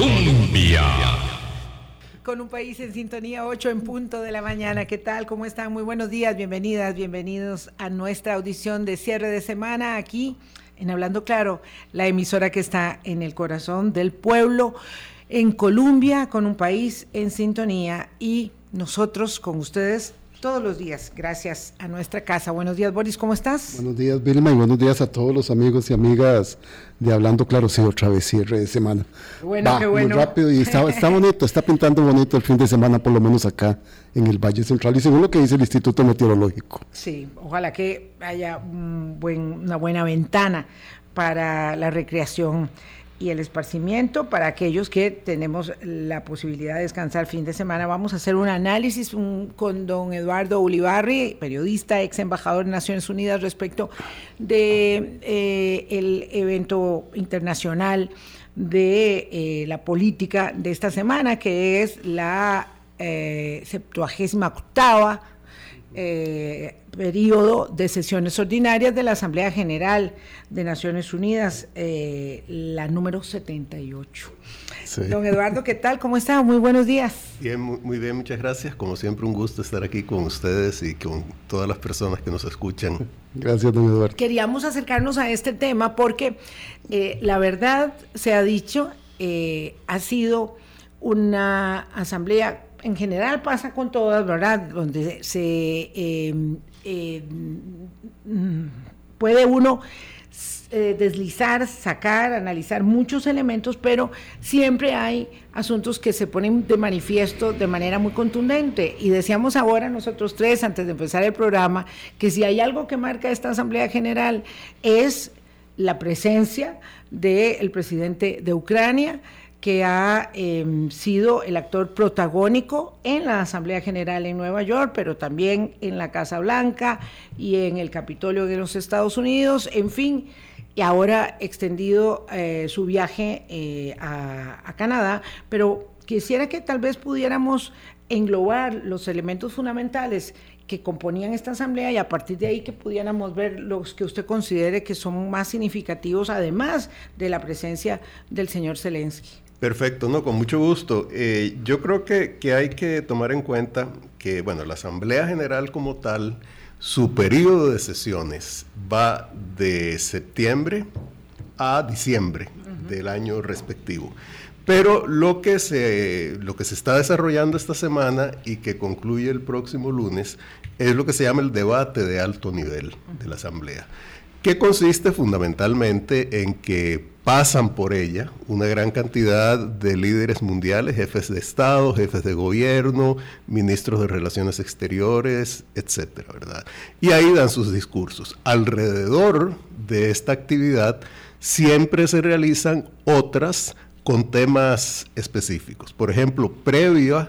Colombia. Con un país en sintonía, 8 en punto de la mañana. ¿Qué tal? ¿Cómo están? Muy buenos días, bienvenidas, bienvenidos a nuestra audición de cierre de semana aquí en Hablando Claro, la emisora que está en el corazón del pueblo, en Colombia, con un país en sintonía y nosotros con ustedes todos los días, gracias a nuestra casa. Buenos días, Boris, ¿cómo estás? Buenos días, Vilma, y buenos días a todos los amigos y amigas de Hablando Claro, sí, otra vez cierre de semana. Bueno, qué bueno. Muy rápido y está, está bonito, está pintando bonito el fin de semana, por lo menos acá en el Valle Central, y según lo que dice el Instituto Meteorológico. Sí, ojalá que haya un buen, una buena ventana para la recreación y el esparcimiento para aquellos que tenemos la posibilidad de descansar fin de semana. Vamos a hacer un análisis con don Eduardo Ulibarri, periodista, ex embajador de Naciones Unidas, respecto de eh, evento internacional de eh, la política de esta semana, que es la eh, septuagésima octava eh, periodo de sesiones ordinarias de la Asamblea General de Naciones Unidas, eh, la número 78. Don Eduardo, ¿qué tal? ¿Cómo está? Muy buenos días. Bien, muy, bien, muchas gracias. Como siempre, un gusto estar aquí con ustedes y con todas las personas que nos escuchan. Gracias, don Eduardo. Queríamos acercarnos a este tema porque eh, la verdad se ha dicho, eh, ha sido una asamblea en general pasa con todas, ¿verdad? Donde se eh, eh, puede uno eh, deslizar, sacar, analizar muchos elementos, pero siempre hay asuntos que se ponen de manifiesto de manera muy contundente. Y decíamos ahora nosotros tres, antes de empezar el programa, que si hay algo que marca esta Asamblea General es la presencia del presidente de Ucrania, que ha em, sido el actor protagónico en la Asamblea General en Nueva York, pero también en la Casa Blanca y en el Capitolio de los Estados Unidos, en fin, y ahora extendido eh, su viaje eh, a, a Canadá, pero quisiera que tal vez pudiéramos englobar los elementos fundamentales que componían esta asamblea y a partir de ahí que pudiéramos ver los que usted considere que son más significativos, además de la presencia del señor Zelensky. Perfecto, no, con mucho gusto. Eh, yo creo que, que, hay que tomar en cuenta que, bueno, la Asamblea General como tal, su periodo de sesiones va de septiembre a diciembre uh -huh. del año respectivo. Pero lo que, se, lo que se está desarrollando esta semana y que concluye el próximo lunes es lo que se llama el debate de alto nivel de la Asamblea, que consiste fundamentalmente en que pasan por ella una gran cantidad de líderes mundiales, jefes de Estado, jefes de gobierno, ministros de Relaciones Exteriores, etcétera, ¿verdad? Y ahí dan sus discursos. Alrededor de esta actividad siempre se realizan otras con temas específicos. Por ejemplo, previo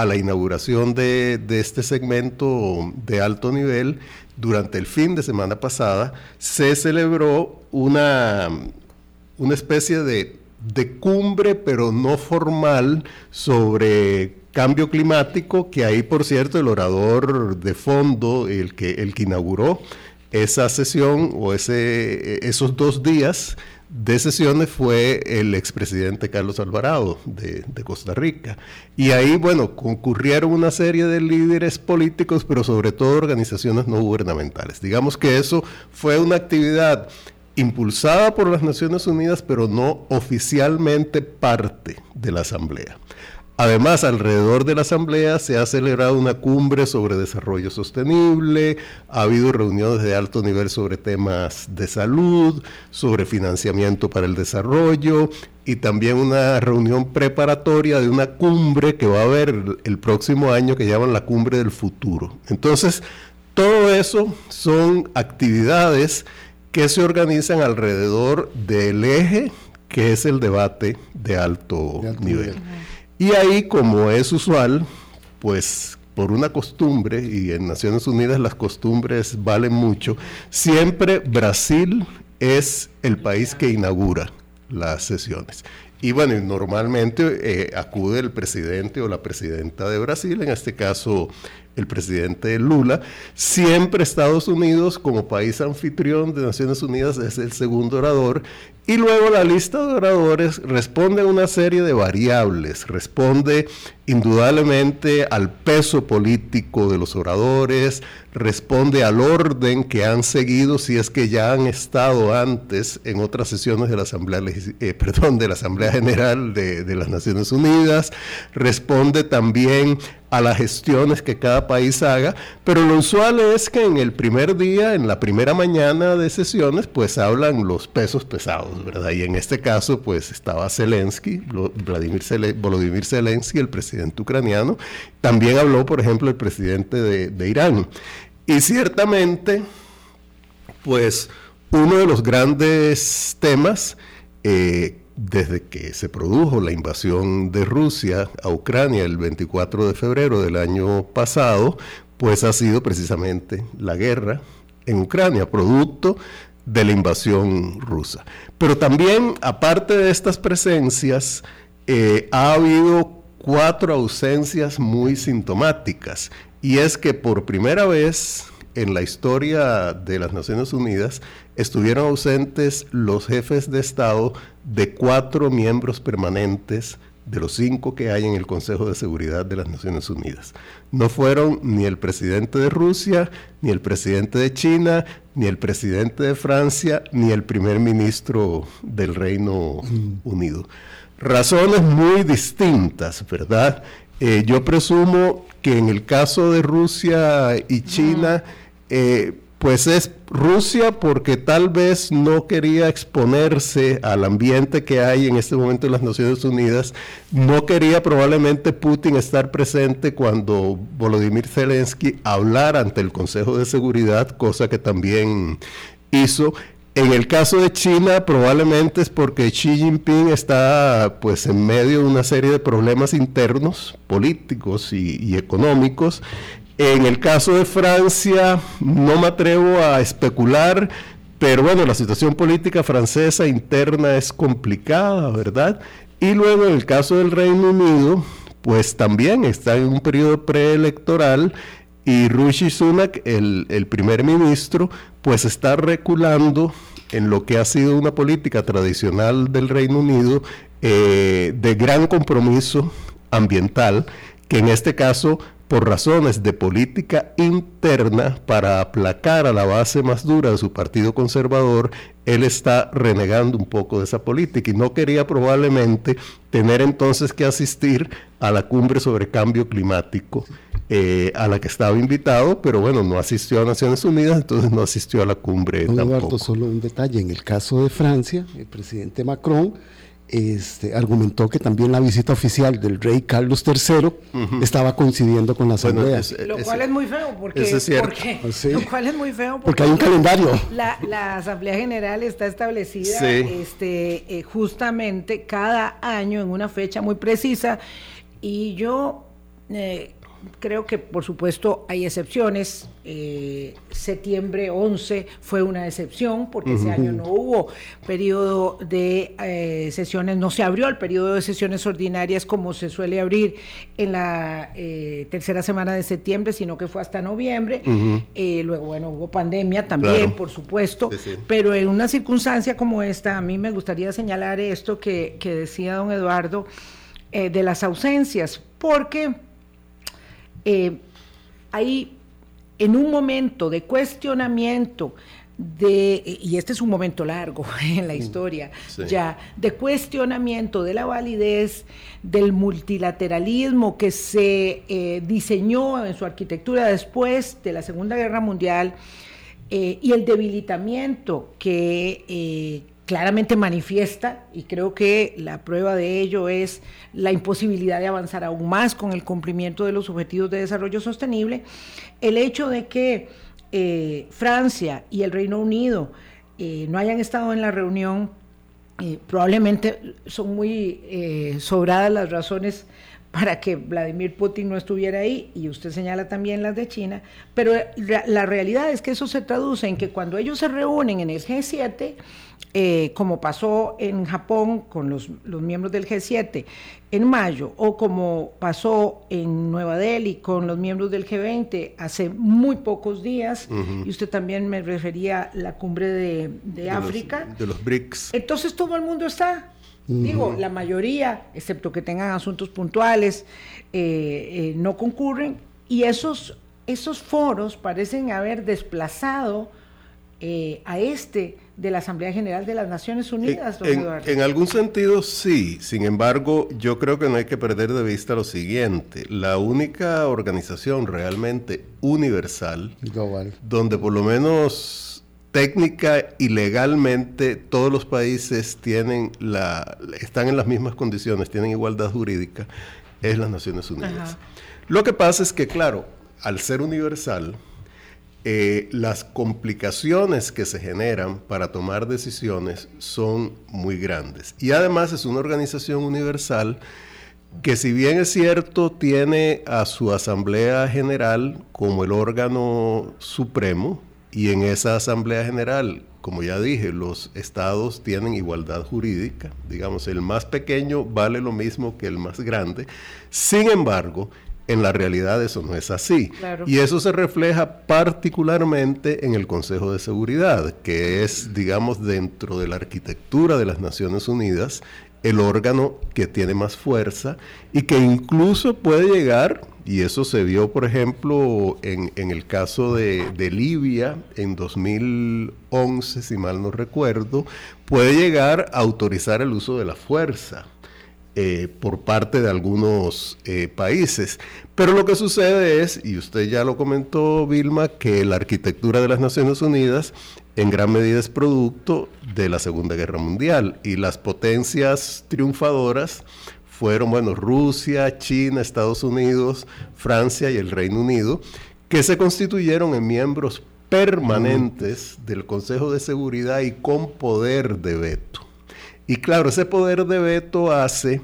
a la inauguración de, este segmento de alto nivel, durante el fin de semana pasada, se celebró una, una especie de, de cumbre, pero no formal, sobre cambio climático, que ahí, por cierto, el orador de fondo, el que, el que inauguró esa sesión o ese, esos dos días, de sesiones fue el expresidente Carlos Alvarado de, de, Costa Rica. Y ahí, bueno, concurrieron una serie de líderes políticos, pero sobre todo organizaciones no gubernamentales. Digamos que eso fue una actividad impulsada por las Naciones Unidas, pero no oficialmente parte de la Asamblea. Además, alrededor de la Asamblea se ha celebrado una cumbre sobre desarrollo sostenible, ha habido reuniones de alto nivel sobre temas de salud, sobre financiamiento para el desarrollo y también una reunión preparatoria de una cumbre que va a haber el próximo año que llaman la cumbre del futuro. Entonces, todo eso son actividades que se organizan alrededor del eje que es el debate de alto, de alto nivel. nivel. Y ahí, como es usual, pues por una costumbre, y en Naciones Unidas las costumbres valen mucho, siempre Brasil es el país que inaugura las sesiones. Y bueno, normalmente eh, acude el presidente o la presidenta de Brasil, en este caso el presidente Lula. Siempre Estados Unidos, como país anfitrión de Naciones Unidas, es el segundo orador. Y luego la lista de oradores responde a una serie de variables, responde indudablemente al peso político de los oradores, responde al orden que han seguido si es que ya han estado antes en otras sesiones de la Asamblea, eh, perdón, de la Asamblea General de, las Naciones Unidas, responde también a las gestiones que cada país haga, pero lo usual es que en el primer día, en la primera mañana de sesiones, pues hablan los pesos pesados, ¿verdad? Y en este caso, pues estaba Zelensky, Vladimir Volodymyr Zelensky, el presidente ucraniano, también habló, por ejemplo, el presidente de, Irán. Y ciertamente, pues uno de los grandes temas eh, desde que se produjo la invasión de Rusia a Ucrania el 24 de febrero del año pasado, pues ha sido precisamente la guerra en Ucrania, producto de la invasión rusa. Pero también, aparte de estas presencias, eh, ha habido cuatro ausencias muy sintomáticas. Y es que por primera vez en la historia de las Naciones Unidas estuvieron ausentes los jefes de Estado de cuatro miembros permanentes de los cinco que hay en el Consejo de Seguridad de las Naciones Unidas. No fueron ni el presidente de Rusia, ni el presidente de China, ni el presidente de Francia, ni el primer ministro del Reino Unido. Razones muy distintas, ¿verdad? Eh, yo presumo que en el caso de Rusia y China, eh, pues es Rusia porque tal vez no quería exponerse al ambiente que hay en este momento en las Naciones Unidas, no quería probablemente Putin estar presente cuando Volodymyr Zelensky hablara ante el Consejo de Seguridad, cosa que también hizo. En el caso de China, probablemente es porque Xi Jinping está pues en medio de una serie de problemas internos, políticos y económicos, en el caso de Francia, no me atrevo a especular, pero bueno, la situación política francesa interna es complicada, ¿verdad? Y luego en el caso del Reino Unido, pues también está en un periodo preelectoral y Rishi Sunak, el, primer ministro, pues está reculando en lo que ha sido una política tradicional del Reino Unido eh, de gran compromiso ambiental, que en este caso por razones de política interna para aplacar a la base más dura de su partido conservador, él está renegando un poco de esa política y no quería probablemente tener entonces que asistir a la cumbre sobre cambio climático eh, a la que estaba invitado, pero bueno, no asistió a Naciones Unidas, entonces no asistió a la cumbre. Eduardo, solo un detalle, en el caso de Francia, el presidente Macron este, argumentó que también la visita oficial del rey Carlos III estaba coincidiendo con la asamblea. lo cual es muy feo, porque, lo cual es muy feo porque, hay un calendario. La, asamblea general está establecida este, eh, justamente cada año en una fecha muy precisa. Y yo eh, creo que por supuesto hay excepciones. Eh, septiembre 11 fue una excepción porque ese año no hubo periodo de eh, sesiones, no se abrió el periodo de sesiones ordinarias como se suele abrir en la eh, tercera semana de septiembre, sino que fue hasta noviembre. luego, bueno, hubo pandemia también, por supuesto, pero en una circunstancia como esta, a mí me gustaría señalar esto que, que decía don Eduardo de las ausencias, porque eh, ahí en un momento de cuestionamiento, de, y este es un momento largo en la historia, ya, de cuestionamiento de la validez del multilateralismo que se eh, diseñó en su arquitectura después de la Segunda Guerra Mundial eh, y el debilitamiento que claramente manifiesta, y creo que la prueba de ello es la imposibilidad de avanzar aún más con el cumplimiento de los objetivos de desarrollo sostenible, el hecho de que eh, Francia y el Reino Unido eh, no hayan estado en la reunión, eh, probablemente son muy sobradas las razones para que Vladimir Putin no estuviera ahí, y usted señala también las de China, pero la realidad es que eso se traduce en que cuando ellos se reúnen en el G7, eh, como pasó en Japón con los, miembros del G7 en mayo, o como pasó en Nueva Delhi con los miembros del G20 hace muy pocos días, y usted también me refería a la cumbre de, África. de los BRICS. Entonces todo el mundo está. Digo, la mayoría, excepto que tengan asuntos puntuales, eh, eh, no concurren, y esos, esos foros parecen haber desplazado a este de la Asamblea General de las Naciones Unidas, en, En algún sentido sí, sin embargo yo creo que no hay que perder de vista lo siguiente, la única organización realmente universal, donde por lo menos técnica y legalmente todos los países tienen la, están en las mismas condiciones, tienen igualdad jurídica, es las Naciones Unidas. Lo que pasa es que, claro, al ser universal, eh, las complicaciones que se generan para tomar decisiones son muy grandes. Y además es una organización universal que si bien es cierto tiene a su Asamblea General como el órgano supremo, y en esa Asamblea General, como ya dije, los estados tienen igualdad jurídica, digamos, el más pequeño vale lo mismo que el más grande, sin embargo, en la realidad eso no es así. Y eso se refleja particularmente en el Consejo de Seguridad, que es, digamos, dentro de la arquitectura de las Naciones Unidas, el órgano que tiene más fuerza y que incluso puede llegar, y eso se vio, por ejemplo, en, el caso de, de, Libia en 2011, si mal no recuerdo, puede llegar a autorizar el uso de la fuerza. Eh, por parte de algunos eh, países. Pero lo que sucede es, y usted ya lo comentó, Vilma, que la arquitectura de las Naciones Unidas en gran medida es producto de la Segunda Guerra Mundial y las potencias triunfadoras fueron, bueno, Rusia, China, Estados Unidos, Francia y el Reino Unido, que se constituyeron en miembros permanentes del Consejo de Seguridad y con poder de veto. Y claro, ese poder de veto hace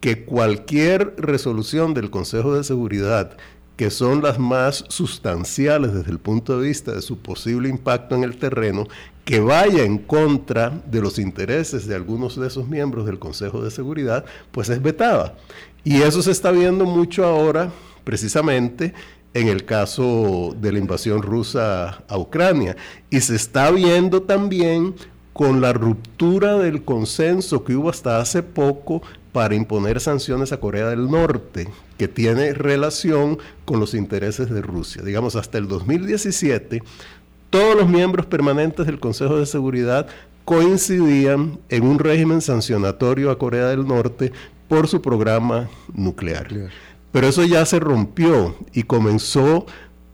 que cualquier resolución del Consejo de Seguridad, que son las más sustanciales desde el punto de vista de su posible impacto en el terreno, que vaya en contra de los intereses de algunos de esos miembros del Consejo de Seguridad, pues es vetada. Y eso se está viendo mucho ahora, precisamente, en el caso de la invasión rusa a Ucrania. Y se está viendo también con la ruptura del consenso que hubo hasta hace poco para imponer sanciones a Corea del Norte, que tiene relación con los intereses de Rusia. Digamos, hasta el 2017, todos los miembros permanentes del Consejo de Seguridad coincidían en un régimen sancionatorio a Corea del Norte por su programa nuclear. Pero eso ya se rompió y comenzó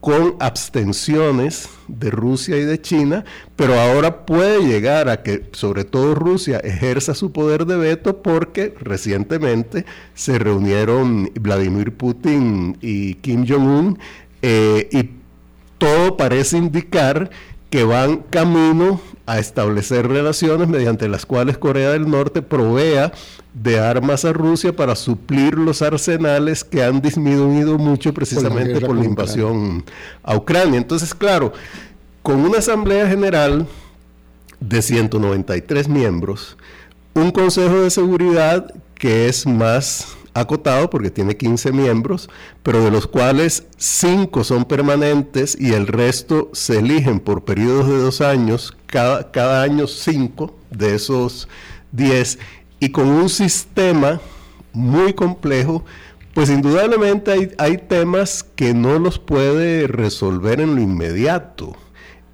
con abstenciones de Rusia y de China, pero ahora puede llegar a que sobre todo Rusia ejerza su poder de veto porque recientemente se reunieron Vladimir Putin y Kim Jong-un eh, y todo parece indicar que van camino a establecer relaciones mediante las cuales Corea del Norte provea de armas a Rusia para suplir los arsenales que han disminuido mucho precisamente por la, invasión a Ucrania. Entonces, claro, con una Asamblea General de 193 miembros, un Consejo de Seguridad que es más acotado porque tiene 15 miembros, pero de los cuales 5 son permanentes y el resto se eligen por periodos de dos años, cada, cada año 5 de esos 10, y con un sistema muy complejo, pues indudablemente hay, hay temas que no los puede resolver en lo inmediato.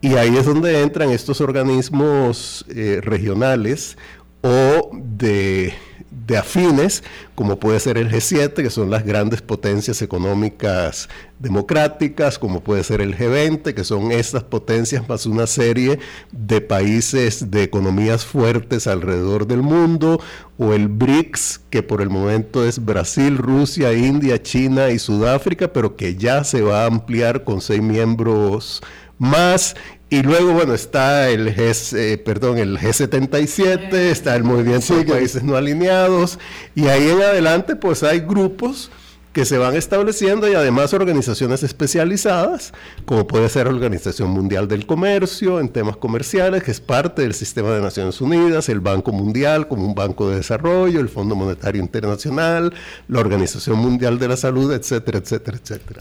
Y ahí es donde entran estos organismos eh, regionales o de de afines, como puede ser el G7, que son las grandes potencias económicas democráticas, como puede ser el G20, que son estas potencias más una serie de países de economías fuertes alrededor del mundo, o el BRICS, que por el momento es Brasil, Rusia, India, China y Sudáfrica, pero que ya se va a ampliar con seis miembros más y luego, bueno, está el, G, eh, perdón, el G77, está el Movimiento de Países No Alineados, y ahí en adelante, pues hay grupos que se van estableciendo y además organizaciones especializadas, como puede ser la Organización Mundial del Comercio en temas comerciales, que es parte del sistema de Naciones Unidas, el Banco Mundial como un banco de desarrollo, el Fondo Monetario Internacional, la Organización Mundial de la Salud, etcétera, etcétera, etcétera.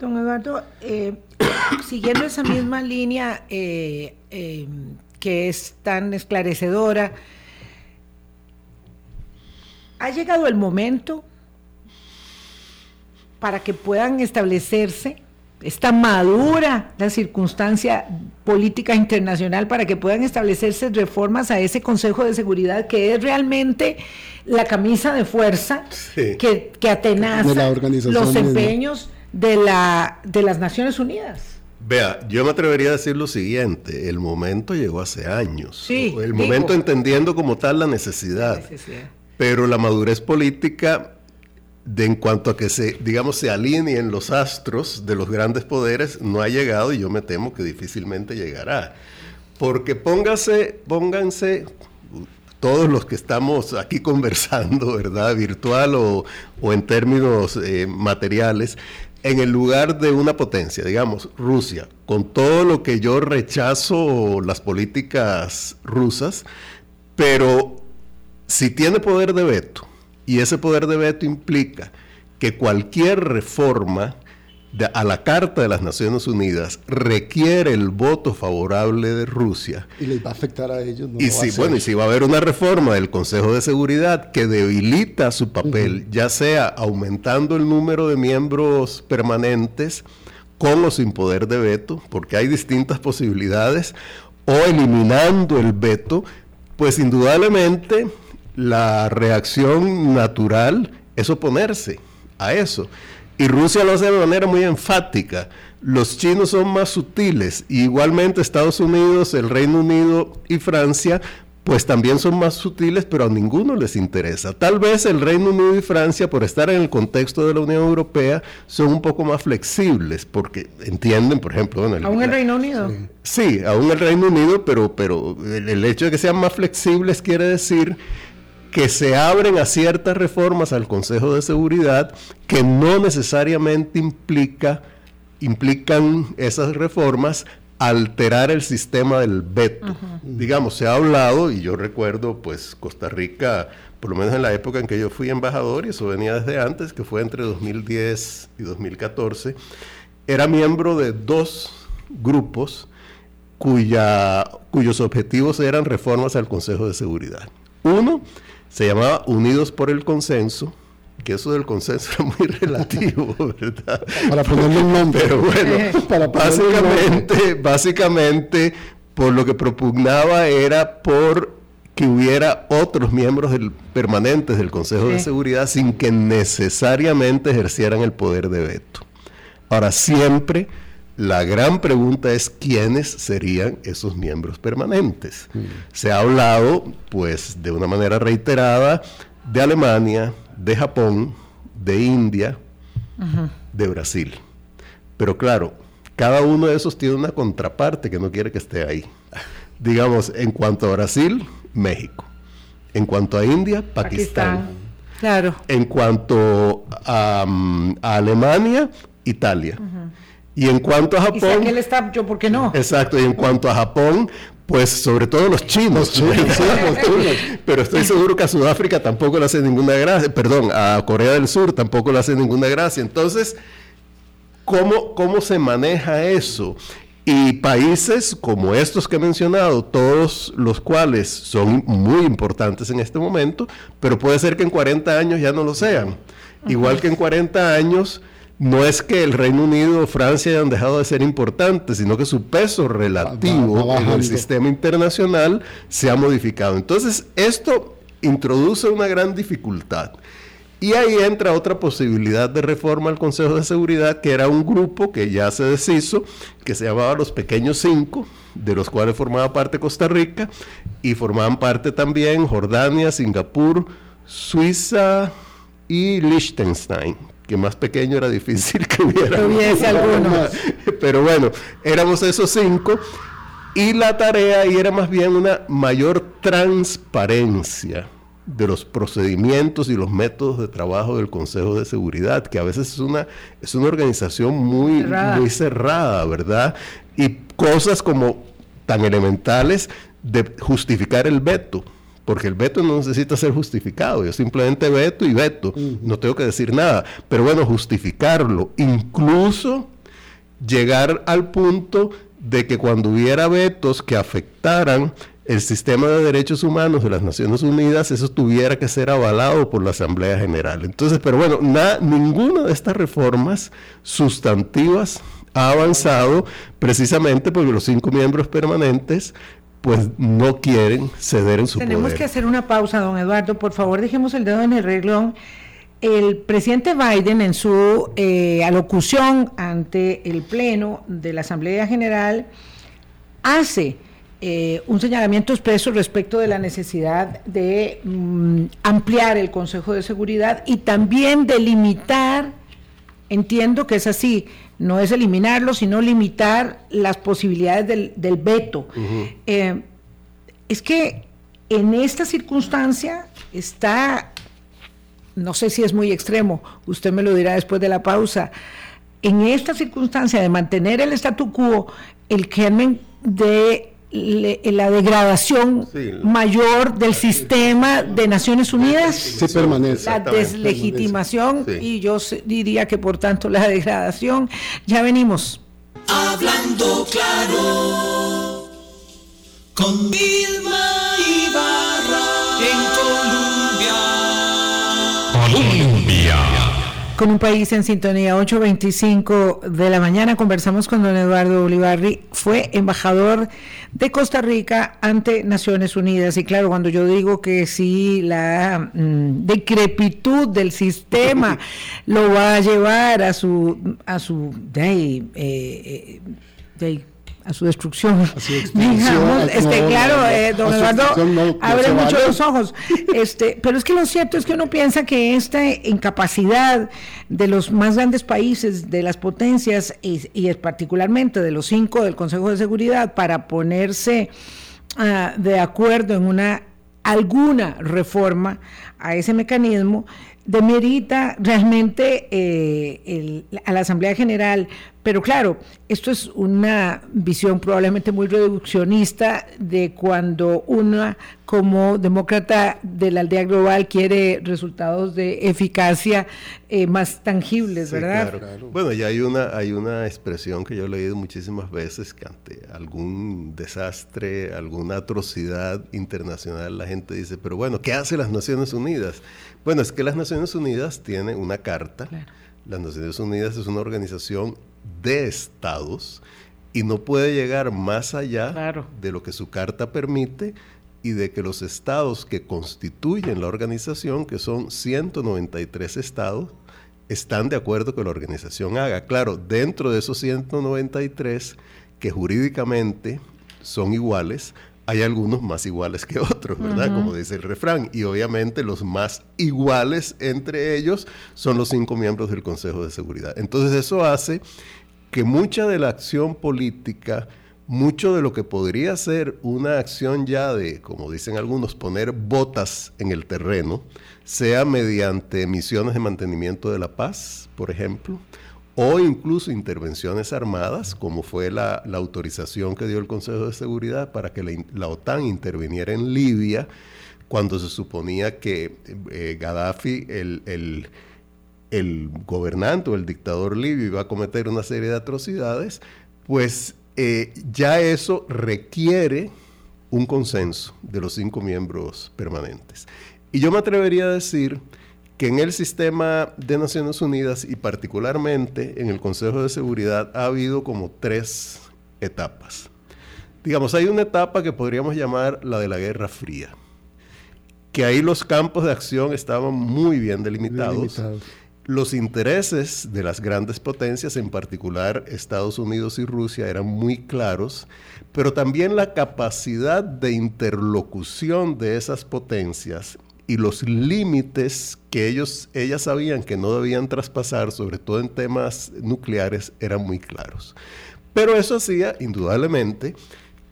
Don Eduardo, eh, siguiendo esa misma línea eh, eh, que es tan esclarecedora, ha llegado el momento para que puedan establecerse, está madura la circunstancia política internacional para que puedan establecerse reformas a ese Consejo de Seguridad que es realmente la camisa de fuerza que, que, atenaza los empeños de, la, de las Naciones Unidas. Vea, yo me atrevería a decir lo siguiente, el momento llegó hace años, sí, el momento entendiendo como tal la necesidad, pero la madurez política de en cuanto a que se, digamos, se alineen los astros de los grandes poderes, no ha llegado y yo me temo que difícilmente llegará. Porque póngase, pónganse todos los que estamos aquí conversando, ¿verdad? Virtual o, en términos eh, materiales, en el lugar de una potencia, digamos, Rusia, con todo lo que yo rechazo las políticas rusas, pero si tiene poder de veto, y ese poder de veto implica que cualquier reforma a la Carta de las Naciones Unidas requiere el voto favorable de Rusia. Y les va a afectar a ellos. y si, bueno, y si va a haber una reforma del Consejo de Seguridad que debilita su papel, ya sea aumentando el número de miembros permanentes con o sin poder de veto, porque hay distintas posibilidades, o eliminando el veto, pues indudablemente la reacción natural es oponerse a eso. Y Rusia lo hace de manera muy enfática. Los chinos son más sutiles. igualmente Estados Unidos, el Reino Unido y Francia, pues también son más sutiles, pero a ninguno les interesa. Tal vez el Reino Unido y Francia, por estar en el contexto de la Unión Europea, son un poco más flexibles, porque entienden, por ejemplo... Bueno, ¿Aún el Reino Unido? Sí, aún el Reino Unido, pero, pero el hecho de que sean más flexibles quiere decir que se abren a ciertas reformas al Consejo de Seguridad que no necesariamente implica, implican esas reformas alterar el sistema del veto. Digamos, se ha hablado, y yo recuerdo, pues Costa Rica, por lo menos en la época en que yo fui embajador, y eso venía desde antes, que fue entre 2010 y 2014, era miembro de dos grupos cuya, cuyos objetivos eran reformas al Consejo de Seguridad. Uno, se llamaba Unidos por el Consenso, que eso del consenso era muy relativo, ¿verdad? Para ponerle un nombre. Pero bueno, para básicamente, básicamente, por lo que propugnaba era por que hubiera otros miembros permanentes del Consejo de Seguridad sin que necesariamente ejercieran el poder de veto. Ahora, siempre la gran pregunta es quiénes serían esos miembros permanentes. Mm. Se ha hablado, pues, de una manera reiterada, de Alemania, de Japón, de India, de Brasil. Pero claro, cada uno de esos tiene una contraparte que no quiere que esté ahí. Digamos, en cuanto a Brasil, México. En cuanto a India, Pakistán. Claro. En cuanto a, mm, Alemania, Italia. Y en cuanto a Japón... ¿Y él está, yo por qué no? Exacto, y en cuanto a Japón, pues sobre todo los chinos. Pero estoy seguro que a Sudáfrica tampoco le hace ninguna gracia, perdón, a Corea del Sur tampoco le hace ninguna gracia. Entonces, ¿cómo, cómo se maneja eso? Y países como estos que he mencionado, todos los cuales son muy importantes en este momento, pero puede ser que en 40 años ya no lo sean. Igual que en 40 años no es que el Reino Unido o Francia hayan dejado de ser importantes, sino que su peso relativo en el sistema internacional se ha modificado. Entonces, esto introduce una gran dificultad. Y ahí entra otra posibilidad de reforma al Consejo de Seguridad, que era un grupo que ya se deshizo, que se llamaba los Pequeños Cinco, de los cuales formaba parte Costa Rica, y formaban parte también Jordania, Singapur, Suiza y Liechtenstein que más pequeño era difícil que hubiera. Hubiese. Pero bueno, éramos esos cinco. Y la tarea ahí era más bien una mayor transparencia de los procedimientos y los métodos de trabajo del Consejo de Seguridad, que a veces es una, es una organización muy muy cerrada, ¿verdad? Y cosas como tan elementales de justificar el veto porque el veto no necesita ser justificado, yo simplemente veto y veto, no tengo que decir nada, pero bueno, justificarlo, incluso llegar al punto de que cuando hubiera vetos que afectaran el sistema de derechos humanos de las Naciones Unidas, eso tuviera que ser avalado por la Asamblea General. Entonces, pero bueno, ninguna de estas reformas sustantivas ha avanzado precisamente porque los cinco miembros permanentes pues no quieren ceder en su Tenemos que hacer una pausa, don Eduardo. Por favor, dejemos el dedo en el reglón. El presidente Biden en su eh, alocución ante el Pleno de la Asamblea General hace eh, un señalamiento expreso respecto de la necesidad de mm, ampliar el Consejo de Seguridad y también de limitar, entiendo que es así, no es eliminarlo, sino limitar las posibilidades del, veto. Eh, es que en esta circunstancia está, no sé si es muy extremo, usted me lo dirá después de la pausa, en esta circunstancia de mantener el statu quo, el germen de la degradación mayor del sistema de Naciones Unidas, la deslegitimación y yo diría que por tanto la degradación. Ya venimos. Hablando claro con Vilma con un país en sintonía 8.25 de la mañana. Conversamos con don Eduardo Olivarri, fue embajador de Costa Rica ante Naciones Unidas. Y claro, cuando yo digo que si la mm, decrepitud del sistema lo va a llevar a su, a su de, eh, eh, a su destrucción. este, claro, eh, don Eduardo abre mucho los ojos. Este, pero es que lo cierto es que uno piensa que esta incapacidad de los más grandes países, de las potencias, y, y particularmente de los cinco del Consejo de Seguridad, para ponerse ah, de acuerdo en una alguna reforma a ese mecanismo, demerita realmente eh, a la Asamblea General pero claro, esto es una visión probablemente muy reduccionista de cuando una como demócrata de la aldea global quiere resultados de eficacia eh, más tangibles, ¿verdad? Claro. Bueno, ya hay una, hay una expresión que yo he leído muchísimas veces que ante algún desastre, alguna atrocidad internacional, la gente dice, pero bueno, ¿qué hace las Naciones Unidas? Bueno, es que las Naciones Unidas tienen una carta. Las Naciones Unidas es una organización de estados y no puede llegar más allá de lo que su carta permite y de que los estados que constituyen la organización, que son 193 estados, están de acuerdo que la organización haga. Claro, dentro de esos 193 que jurídicamente son iguales, hay algunos más iguales que otros, ¿verdad? Como dice el refrán. Y obviamente los más iguales entre ellos son los cinco miembros del Consejo de Seguridad. Entonces eso hace que mucha de la acción política, mucho de lo que podría ser una acción ya de, como dicen algunos, poner botas en el terreno, sea mediante misiones de mantenimiento de la paz, por ejemplo, o incluso intervenciones armadas, como fue la, autorización que dio el Consejo de Seguridad para que la, OTAN interviniera en Libia, cuando se suponía que eh, Gaddafi, el, gobernante o el dictador libio, iba a cometer una serie de atrocidades, pues eh, ya eso requiere un consenso de los cinco miembros permanentes. Y yo me atrevería a decir que en el sistema de Naciones Unidas y particularmente en el Consejo de Seguridad ha habido como tres etapas. Digamos, hay una etapa que podríamos llamar la de la Guerra Fría, que ahí los campos de acción estaban muy bien delimitados. Los intereses de las grandes potencias, en particular Estados Unidos y Rusia, eran muy claros, pero también la capacidad de interlocución de esas potencias y los límites que ellos, ellas sabían que no debían traspasar, sobre todo en temas nucleares, eran muy claros. Pero eso hacía, indudablemente,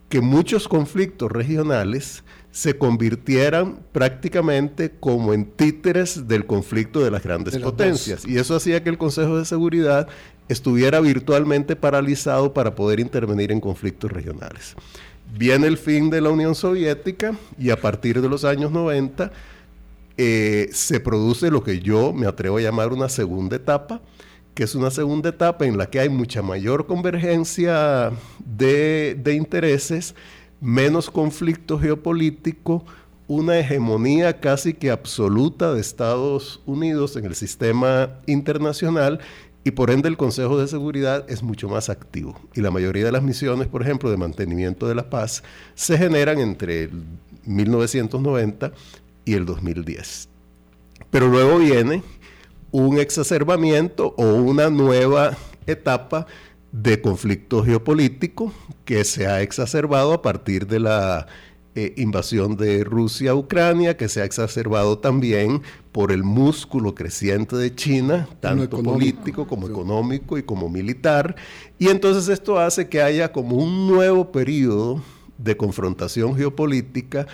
que muchos conflictos regionales se convirtieran prácticamente como en títeres del conflicto de las grandes potencias. Y eso hacía que el Consejo de Seguridad estuviera virtualmente paralizado para poder intervenir en conflictos regionales. Viene el fin de la Unión Soviética y a partir de los años 90 eh, se produce lo que yo me atrevo a llamar una segunda etapa, que es una segunda etapa en la que hay mucha mayor convergencia de, de intereses, menos conflicto geopolítico, una hegemonía casi que absoluta de Estados Unidos en el sistema internacional y por ende el Consejo de Seguridad es mucho más activo. Y la mayoría de las misiones, por ejemplo, de mantenimiento de la paz, se generan entre el 1990 y el 2010. Pero luego viene un exacerbamiento o una nueva etapa de conflicto geopolítico que se ha exacerbado a partir de la eh, invasión de Rusia a Ucrania, que se ha exacerbado también por el músculo creciente de China, tanto político como económico y como militar. Y entonces esto hace que haya como un nuevo periodo de confrontación geopolítica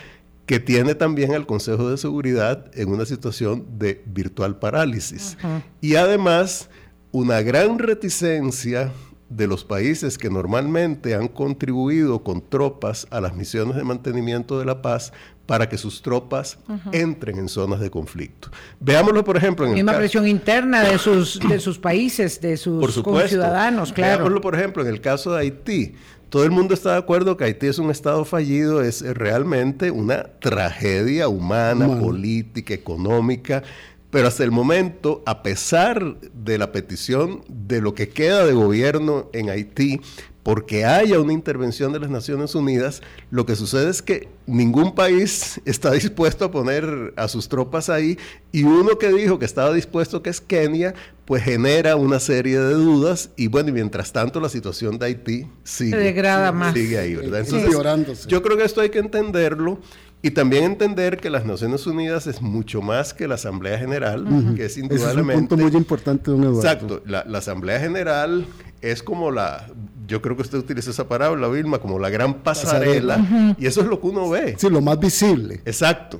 que tiene también al Consejo de Seguridad en una situación de virtual parálisis. Y además una gran reticencia de los países que normalmente han contribuido con tropas a las misiones de mantenimiento de la paz para que sus tropas entren en zonas de conflicto. Veámoslo, por ejemplo, en la misma presión interna de sus, de sus países, de sus ciudadanos, claro. Veámoslo, por ejemplo, en el caso de Haití. Todo el mundo está de acuerdo que Haití es un Estado fallido, es realmente una tragedia humana, política, económica, pero hasta el momento, a pesar de la petición de lo que queda de gobierno en Haití, porque haya una intervención de las Naciones Unidas, lo que sucede es que ningún país está dispuesto a poner a sus tropas ahí y uno que dijo que estaba dispuesto, que es Kenia, pues genera una serie de dudas y bueno, y mientras tanto la situación de Haití sigue, degrada más. sigue ahí, ¿verdad? Entonces, yo creo que esto hay que entenderlo y también entender que las Naciones Unidas es mucho más que la Asamblea General, que es indudablemente... es un punto muy importante, don Eduardo. Exacto. La, Asamblea General es como la... Yo creo que usted utiliza esa palabra, Vilma, como la gran pasarela. Y eso es lo que uno ve. Sí, lo más visible. Exacto.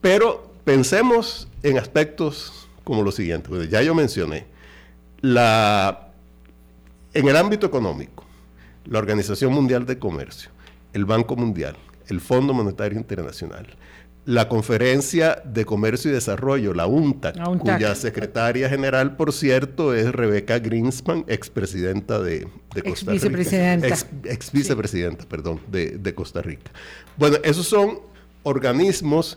Pero pensemos en aspectos como lo siguiente. ya yo mencioné. La, en el ámbito económico, la Organización Mundial de Comercio, el Banco Mundial, el Fondo Monetario Internacional, la Conferencia de Comercio y Desarrollo, la UNTAC, cuya secretaria general, por cierto, es Rebeca Greenspan, expresidenta de, de Costa Rica. Vicepresidenta. Ex, vicepresidenta, perdón, de, Costa Rica. Bueno, esos son organismos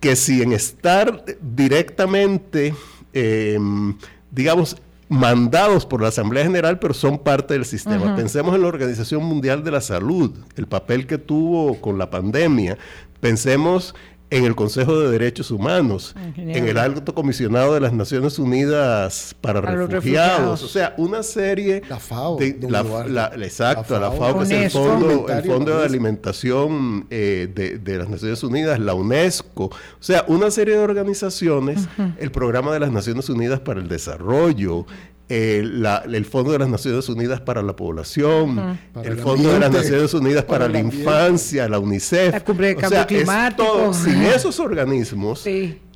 que sin estar directamente, em, digamos, mandados por la Asamblea General, pero son parte del sistema. Pensemos en la Organización Mundial de la Salud, el papel que tuvo con la pandemia. Pensemos en el Consejo de Derechos Humanos, ah, en el Alto Comisionado de las Naciones Unidas para, refugiados. o sea, una serie la FAO, de la, exacto, la FAO, que es el fondo, el fondo de alimentación eh, de, las Naciones Unidas, la UNESCO, o sea, una serie de organizaciones, el Programa de las Naciones Unidas para el Desarrollo, el Fondo de las Naciones Unidas para la Población, el, Fondo de las Naciones Unidas para, la Infancia, la UNICEF. La Cumbre de Cambio Climático. sin esos organismos,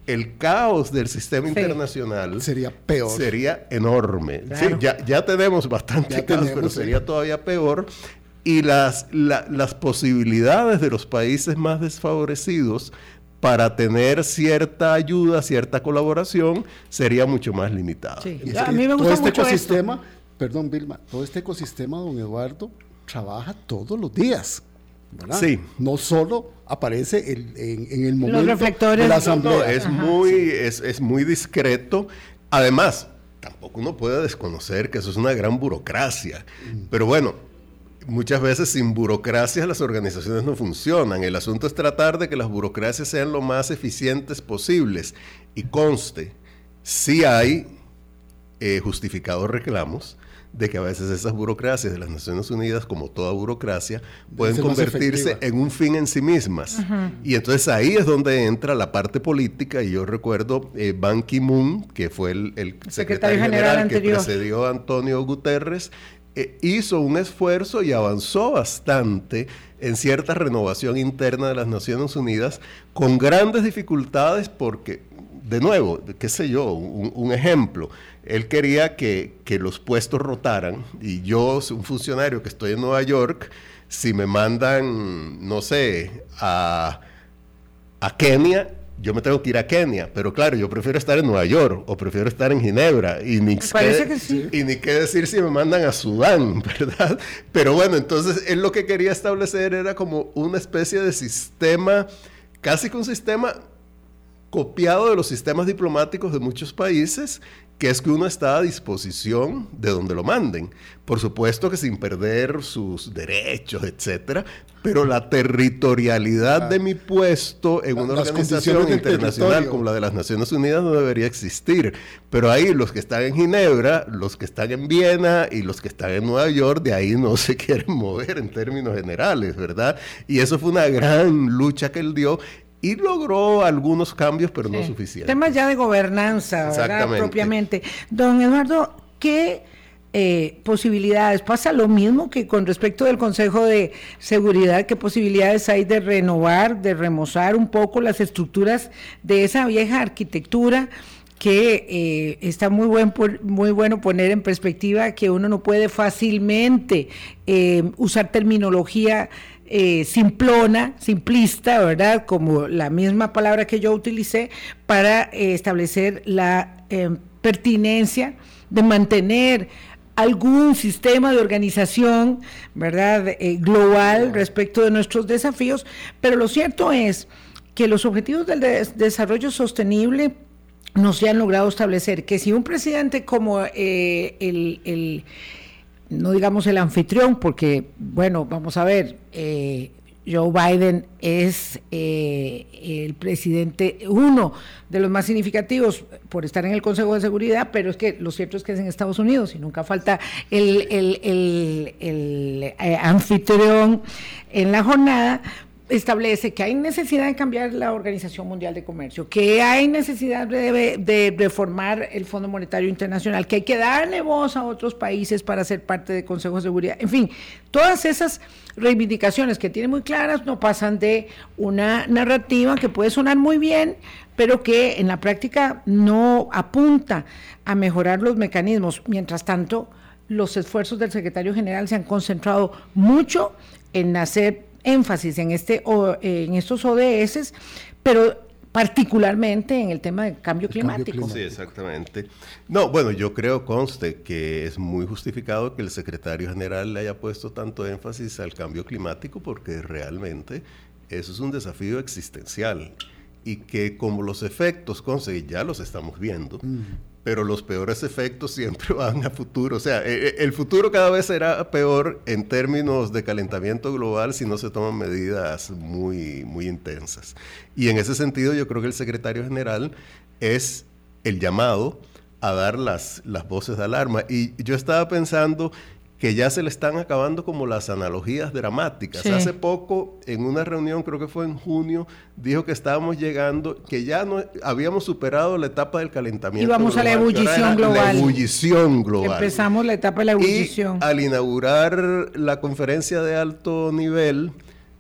el caos del sistema internacional sería peor. Sería enorme. ya, ya, tenemos bastante caos, pero sería todavía peor. Y las, las posibilidades de los países más desfavorecidos para tener cierta ayuda, cierta colaboración, sería mucho más limitado. a mí me gusta todo este ecosistema, perdón Vilma, todo este ecosistema, don Eduardo, trabaja todos los días. ¿verdad? Sí. No solo aparece en, el momento de la asamblea. es, muy, es, es muy discreto. Además, tampoco uno puede desconocer que eso es una gran burocracia. Mm. Pero bueno, muchas veces sin burocracias las organizaciones no funcionan. El asunto es tratar de que las burocracias sean lo más eficientes posibles. Y conste, si hay eh, justificados reclamos de que a veces esas burocracias de las Naciones Unidas, como toda burocracia, pueden convertirse en un fin en sí mismas. Y entonces ahí es donde entra la parte política. Y yo recuerdo eh, Ban Ki-moon, que fue el, secretario, general, que precedió a Antonio Guterres, eh, hizo un esfuerzo y avanzó bastante en cierta renovación interna de las Naciones Unidas, con grandes dificultades porque, de nuevo, qué sé yo, un, ejemplo, él quería que, los puestos rotaran y yo, un funcionario que estoy en Nueva York, si me mandan, no sé, a, a Kenia, yo me tengo que ir a Kenia, pero claro, yo prefiero estar en Nueva York o prefiero estar en Ginebra y ni, qué, y ni qué decir si me mandan a Sudán, ¿verdad? Pero bueno, entonces él lo que quería establecer era como una especie de sistema, casi que un sistema copiado de los sistemas diplomáticos de muchos países que es que uno está a disposición de donde lo manden. Por supuesto que sin perder sus derechos, etcétera, pero la territorialidad de mi puesto en una organización internacional como la de las Naciones Unidas no debería existir. Pero ahí los que están en Ginebra, los que están en Viena y los que están en Nueva York, de ahí no se quieren mover en términos generales, ¿verdad? Y eso fue una gran lucha que él dio y logró algunos cambios, pero no suficientes. Temas ya de gobernanza, ¿verdad? Propiamente. Don Eduardo, ¿qué eh, posibilidades? ¿Pasa lo mismo que con respecto del Consejo de Seguridad? ¿Qué posibilidades hay de renovar, de remozar un poco las estructuras de esa vieja arquitectura? que eh, está muy, buen, muy bueno poner en perspectiva que uno no puede fácilmente eh, usar terminología eh, simplona, simplista, ¿verdad? Como la misma palabra que yo utilicé para eh, establecer la eh, pertinencia de mantener algún sistema de organización, ¿verdad? global respecto de nuestros desafíos, pero lo cierto es que los objetivos del desarrollo sostenible no se han logrado establecer, que si un presidente como el no digamos el anfitrión, porque, bueno, vamos a ver, eh, Joe Biden es eh, el presidente, uno de los más significativos por estar en el Consejo de Seguridad, pero es que lo cierto es que es en Estados Unidos y nunca falta el, el, eh, anfitrión en la jornada, establece que hay necesidad de cambiar la Organización Mundial de Comercio, que hay necesidad de, reformar el Fondo Monetario Internacional, que hay que darle voz a otros países para ser parte del Consejo de Seguridad. En fin, todas esas reivindicaciones que tiene muy claras no pasan de una narrativa que puede sonar muy bien, pero que en la práctica no apunta a mejorar los mecanismos. Mientras tanto, los esfuerzos del secretario general se han concentrado mucho en hacer énfasis en, este, en estos ODS, pero particularmente en el tema del cambio climático. Sí, exactamente. No, bueno, yo creo, conste, que es muy justificado que el secretario general le haya puesto tanto énfasis al cambio climático porque realmente eso es un desafío existencial y que como los efectos, conste, ya los estamos viendo, mm pero los peores efectos siempre van a futuro. O sea, e, e, el futuro cada vez será peor en términos de calentamiento global si no se toman medidas muy, muy intensas. Y en ese sentido yo creo que el secretario general es el llamado a dar las, las voces de alarma. Y yo estaba pensando que ya se le están acabando como las analogías dramáticas. Hace poco, en una reunión, creo que fue en junio, dijo que estábamos llegando, que ya no habíamos superado la etapa del calentamiento. Y vamos a la ebullición global. La ebullición global. Empezamos la etapa de la ebullición. Y al inaugurar la conferencia de alto nivel,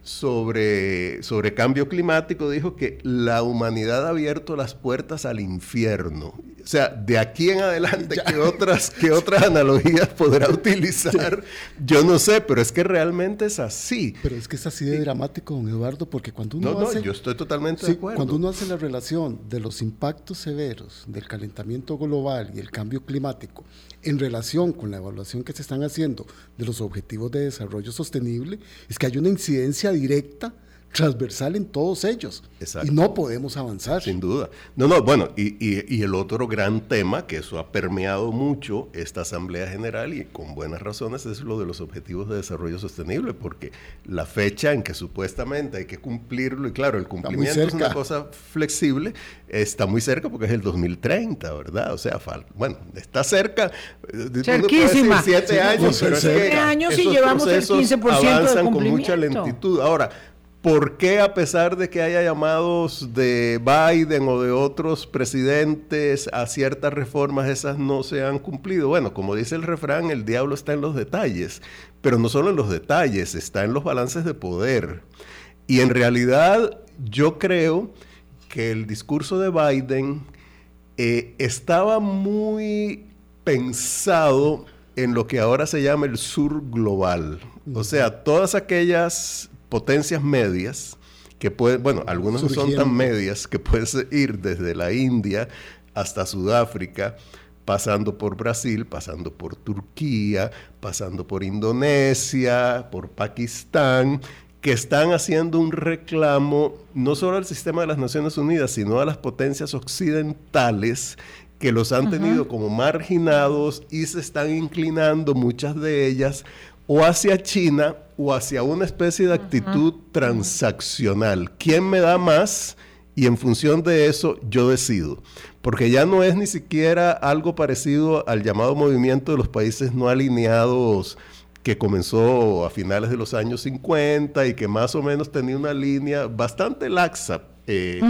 sobre, sobre cambio climático dijo que la humanidad ha abierto las puertas al infierno. O sea, de aquí en adelante, ¿qué otras, ¿qué otras analogías podrá utilizar? Yo no sé, pero es que realmente es así. Pero es que es así de dramático, don Eduardo, porque cuando uno no, yo estoy totalmente de acuerdo. Cuando uno hace la relación de los impactos severos del calentamiento global y el cambio climático en relación con la evaluación que se están haciendo de los objetivos de desarrollo sostenible, es que hay una incidencia directa transversal en todos ellos. Y no podemos avanzar. Sin duda. No, no, bueno, y, y, el otro gran tema, que eso ha permeado mucho esta Asamblea General y con buenas razones, es lo de los objetivos de desarrollo sostenible, porque la fecha en que supuestamente hay que cumplirlo, y claro, el cumplimiento es una cosa flexible, está muy cerca porque es el 2030, ¿verdad? O sea, bueno, está cerca. Eh, Cerquísima. Siete años, pero siete años y llevamos el 15% de avanzan con mucha lentitud. Ahora, ¿por qué a pesar de que haya llamados de Biden o de otros presidentes a ciertas reformas, esas no se han cumplido? Bueno, como dice el refrán, el diablo está en los detalles, pero no solo en los detalles, está en los balances de poder. Y en realidad yo creo que el discurso de Biden eh, estaba muy pensado en lo que ahora se llama el sur global. O sea, todas aquellas potencias medias que pueden, bueno, algunas no son tan medias, que puedes ir desde la India hasta Sudáfrica, pasando por Brasil, pasando por Turquía, pasando por Indonesia, por Pakistán, que están haciendo un reclamo no solo al sistema de las Naciones Unidas, sino a las potencias occidentales que los han tenido como marginados y se están inclinando muchas de ellas o hacia China o hacia una especie de actitud transaccional. ¿Quién me da más? Y en función de eso yo decido. Porque ya no es ni siquiera algo parecido al llamado movimiento de los países no alineados que comenzó a finales de los años 50 y que más o menos tenía una línea bastante laxa eh,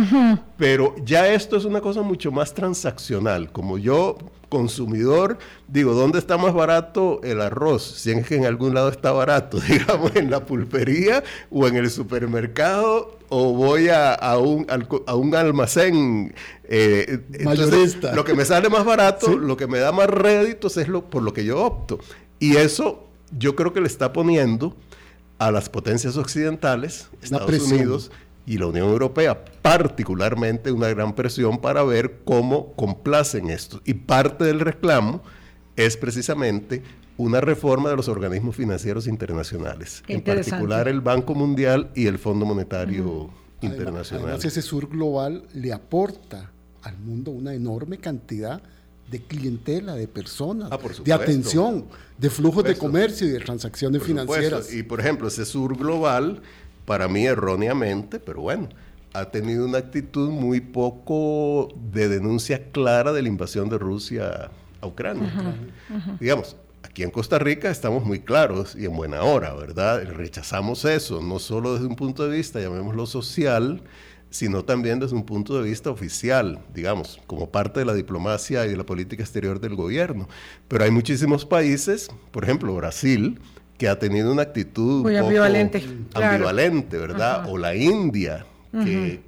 pero ya esto es una cosa mucho más transaccional. Como yo, consumidor, digo, ¿dónde está más barato el arroz? Si es que en algún lado está barato, digamos, en la pulpería o en el supermercado o voy a, un, a un, almacén eh, mayorista. lo que me sale más barato, lo que me da más réditos es lo, por lo que yo opto. Y eso yo creo que le está poniendo a las potencias occidentales, Estados Unidos, y la Unión Europea particularmente una gran presión para ver cómo complacen esto. Y parte del reclamo es precisamente una reforma de los organismos financieros internacionales, en particular el Banco Mundial y el Fondo Monetario Internacional. Además, ese sur global le aporta al mundo una enorme cantidad de clientela, de personas, ah, de atención, de flujos de comercio y de transacciones financieras. Y por ejemplo, ese sur global para mí erróneamente, pero bueno, ha tenido una actitud muy poco de denuncia clara de la invasión de Rusia a Ucrania. Digamos, aquí en Costa Rica estamos muy claros y en buena hora, ¿verdad? Rechazamos eso, no solo desde un punto de vista, llamémoslo social, sino también desde un punto de vista oficial, digamos, como parte de la diplomacia y de la política exterior del gobierno. Pero hay muchísimos países, por ejemplo, Brasil, que ha tenido una actitud muy ambivalente, ambivalente ¿verdad? O la India, que,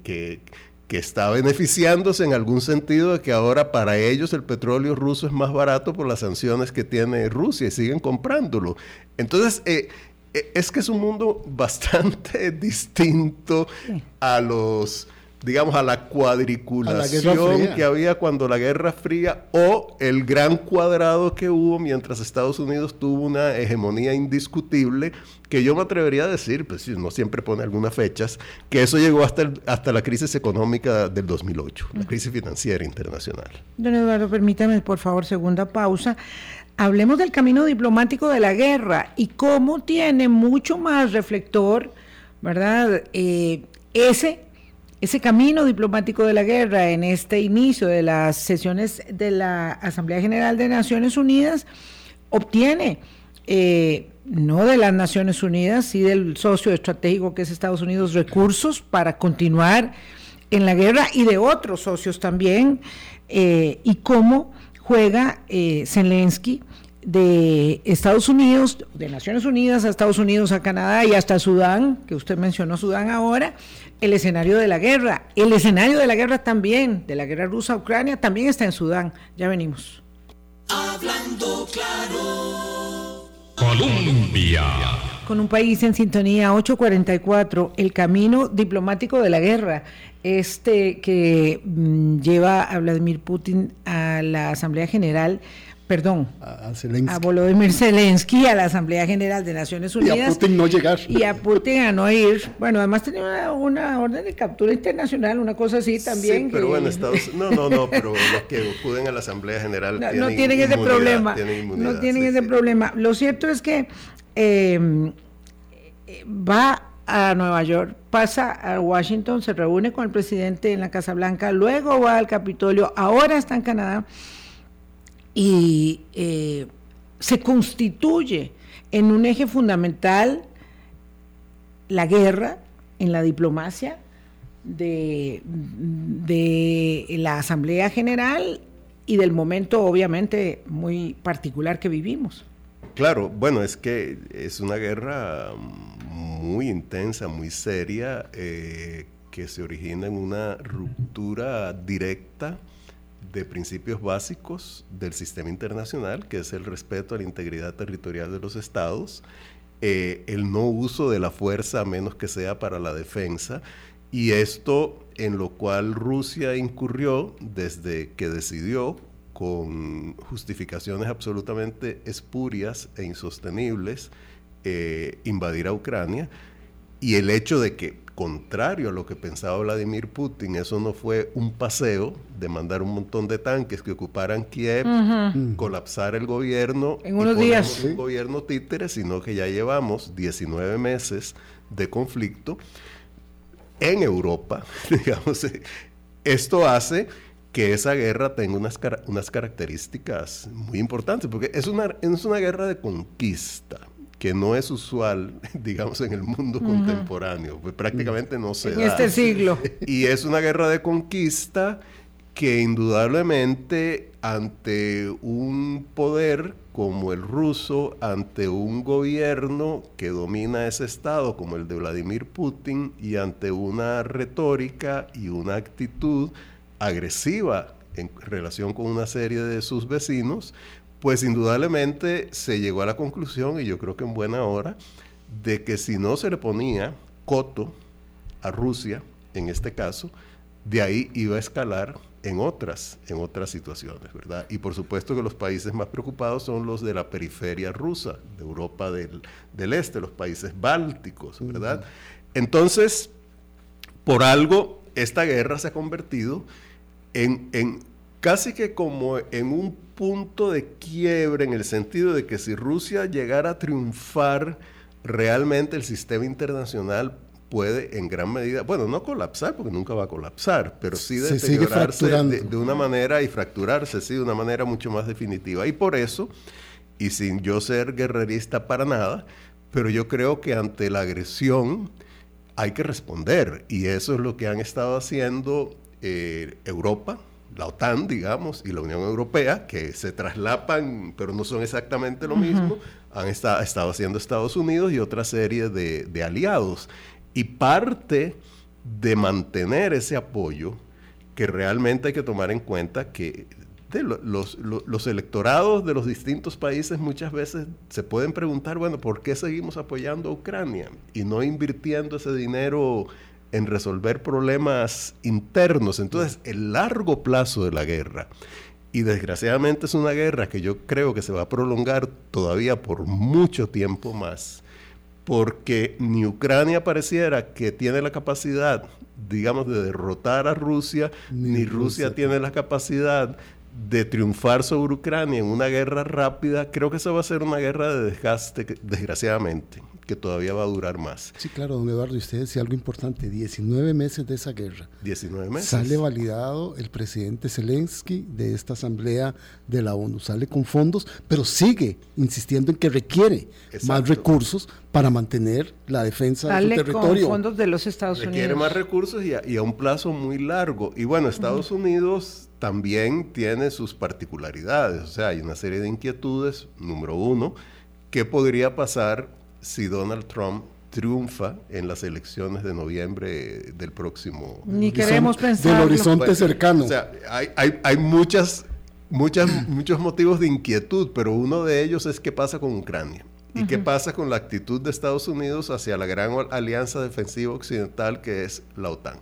que, está beneficiándose en algún sentido de que ahora para ellos el petróleo ruso es más barato por las sanciones que tiene Rusia y siguen comprándolo. Entonces, eh, eh, es que es un mundo bastante distinto a los digamos, a la cuadriculación que había cuando la Guerra Fría o el gran cuadrado que hubo mientras Estados Unidos tuvo una hegemonía indiscutible, que yo me atrevería a decir, pues si no siempre pone algunas fechas, que eso llegó hasta, hasta la crisis económica del 2008, la crisis financiera internacional. Don Eduardo, permítame por favor, segunda pausa. Hablemos del camino diplomático de la guerra y cómo tiene mucho más reflector, ¿verdad? Eh, ese ese camino diplomático de la guerra en este inicio de las sesiones de la Asamblea General de Naciones Unidas obtiene, eh, no de las Naciones Unidas, sí del socio estratégico que es Estados Unidos, recursos para continuar en la guerra y de otros socios también, eh, y cómo juega eh, Zelensky de Estados Unidos, de Naciones Unidas a Estados Unidos, a Canadá y hasta Sudán, que usted mencionó Sudán ahora, el escenario de la guerra. El escenario de la guerra también, de la guerra rusa-Ucrania, también está en Sudán. Ya venimos. Hablando claro. Colombia. Con un país en sintonía 844, el camino diplomático de la guerra, este que mm, lleva a Vladimir Putin a la Asamblea General perdón, a, a, Volodymyr Zelensky a la Asamblea General de Naciones Unidas. Y a Putin no llegar. Y a Putin a no ir. Bueno, además tenía una, orden de captura internacional, una cosa así también. Sí, pero bueno, Estados no, no, no, pero los que acuden a la Asamblea General no, tienen, no tienen ese problema. no tienen ese problema. Lo cierto es que em, va a Nueva York, pasa a Washington, se reúne con el presidente en la Casa Blanca, luego va al Capitolio, ahora está en Canadá y eh, se constituye en un eje fundamental la guerra en la diplomacia de, de la Asamblea General y del momento obviamente muy particular que vivimos. Claro, bueno, es que es una guerra muy intensa, muy seria, eh, que se origina en una ruptura directa de principios básicos del sistema internacional, que es el respeto a la integridad territorial de los estados, eh, el no uso de la fuerza a menos que sea para la defensa, y esto en lo cual Rusia incurrió desde que decidió con justificaciones absolutamente espurias e insostenibles eh, invadir a Ucrania y el hecho de que, contrario a lo que pensaba Vladimir Putin, eso no fue un paseo de mandar un montón de tanques que ocuparan Kiev, colapsar el gobierno, en unos días, un gobierno títere, sino que ya llevamos 19 meses de conflicto en Europa, digamos. Esto hace que esa guerra tenga unas, unas características muy importantes, porque es una, es una guerra de conquista que no es usual, digamos, en el mundo contemporáneo, pues prácticamente no se en este siglo. Y es una guerra de conquista que indudablemente ante un poder como el ruso, ante un gobierno que domina ese estado como el de Vladimir Putin y ante una retórica y una actitud agresiva en relación con una serie de sus vecinos, pues indudablemente se llegó a la conclusión, y yo creo que en buena hora, de que si no se le ponía coto a Rusia, en este caso, de ahí iba a escalar en otras, en otras situaciones, ¿verdad? Y por supuesto que los países más preocupados son los de la periferia rusa, de Europa del, Este, los países bálticos, ¿verdad? Entonces, por algo, esta guerra se ha convertido en, en casi que como en un punto de quiebre en el sentido de que si Rusia llegara a triunfar, realmente el sistema internacional puede en gran medida, bueno, no colapsar, porque nunca va a colapsar, pero sí deteriorarse de, de, una manera y fracturarse, sí, de una manera mucho más definitiva. Y por eso, y sin yo ser guerrerista para nada, pero yo creo que ante la agresión hay que responder. Y eso es lo que han estado haciendo eh, Europa, la OTAN, digamos, y la Unión Europea, que se traslapan, pero no son exactamente lo mismo, han estado haciendo Estados Unidos y otra serie de, aliados. Y parte de mantener ese apoyo, que realmente hay que tomar en cuenta que los, los, electorados de los distintos países muchas veces se pueden preguntar, bueno, ¿por qué seguimos apoyando a Ucrania y no invirtiendo ese dinero en resolver problemas internos. Entonces, el largo plazo de la guerra, y desgraciadamente es una guerra que yo creo que se va a prolongar todavía por mucho tiempo más, porque ni Ucrania pareciera que tiene la capacidad, digamos, de derrotar a Rusia, ni, Rusia. tiene la capacidad de triunfar sobre Ucrania en una guerra rápida, creo que eso va a ser una guerra de desgaste, desgraciadamente que todavía va a durar más. Sí, claro, don Eduardo, y usted decía algo importante, 19 meses de esa guerra. 19 meses. Sale validado el presidente Zelensky de esta asamblea de la ONU, sale con fondos, pero sigue insistiendo en que requiere más recursos para mantener la defensa de su territorio. Con fondos de los Estados Unidos. Requiere más recursos y a, un plazo muy largo. Y bueno, Estados Unidos también tiene sus particularidades, o sea, hay una serie de inquietudes. Número uno, ¿qué podría pasar si Donald Trump triunfa en las elecciones de noviembre del próximo. Ni queremos pensar. Del horizonte cercano. O sea, hay, hay, hay muchas, muchas, muchos motivos de inquietud, pero uno de ellos es qué pasa con Ucrania. ¿Y qué pasa con la actitud de Estados Unidos hacia la gran alianza defensiva occidental que es la OTAN?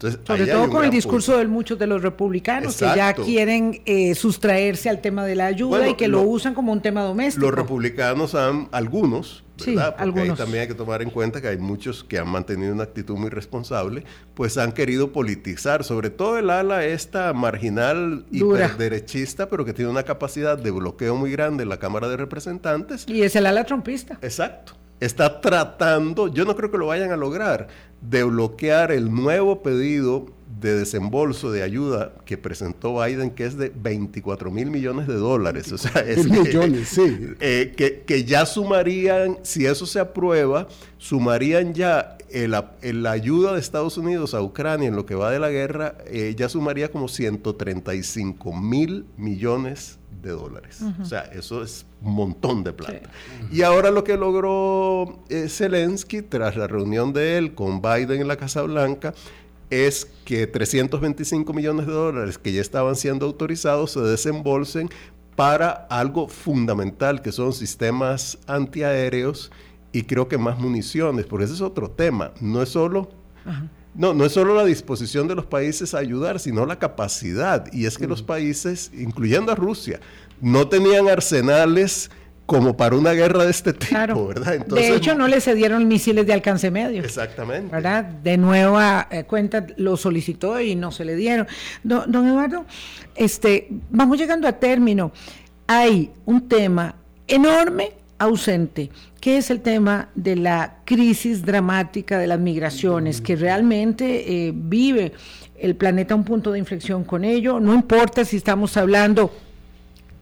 Sobre todo con el discurso de muchos de los republicanos que ya quieren eh, sustraerse al tema de la ayuda y que lo, usan como un tema doméstico. Los republicanos han, algunos, ¿verdad? Porque algunos. también hay que tomar en cuenta que hay muchos que han mantenido una actitud muy responsable, pues han querido politizar, sobre todo el ala esta marginal hiperderechista, pero que tiene una capacidad de bloqueo muy grande en la Cámara de Representantes. Y es el ala trompista. Exacto está tratando, yo no creo que lo vayan a lograr, de bloquear el nuevo pedido de desembolso de ayuda que presentó Biden, que es de 24 mil millones de dólares. O sea, es millones, sí. Eh, que, que, ya sumarían, si eso se aprueba, sumarían ya la ayuda de Estados Unidos a Ucrania en lo que va de la guerra, eh, ya sumaría como 135 mil millones de dólares. O sea, eso es un montón de plata. Y ahora lo que logró eh, Zelensky, tras la reunión de él con Biden en la Casa Blanca, es que 325 millones de dólares que ya estaban siendo autorizados se desembolsen para algo fundamental, que son sistemas antiaéreos y creo que más municiones, porque ese es otro tema. No es solo... No, no es solo la disposición de los países a ayudar, sino la capacidad. Y es que los países, incluyendo a Rusia, no tenían arsenales como para una guerra de este tipo, ¿verdad? de hecho, no le cedieron misiles de alcance medio. Exactamente. ¿Verdad? De nueva eh, cuenta lo solicitó y no se le dieron. Don, don, Eduardo, este, vamos llegando a término. Hay un tema enorme ausente, que es el tema de la crisis dramática de las migraciones, que realmente eh, vive el planeta un punto de inflexión con ello, no importa si estamos hablando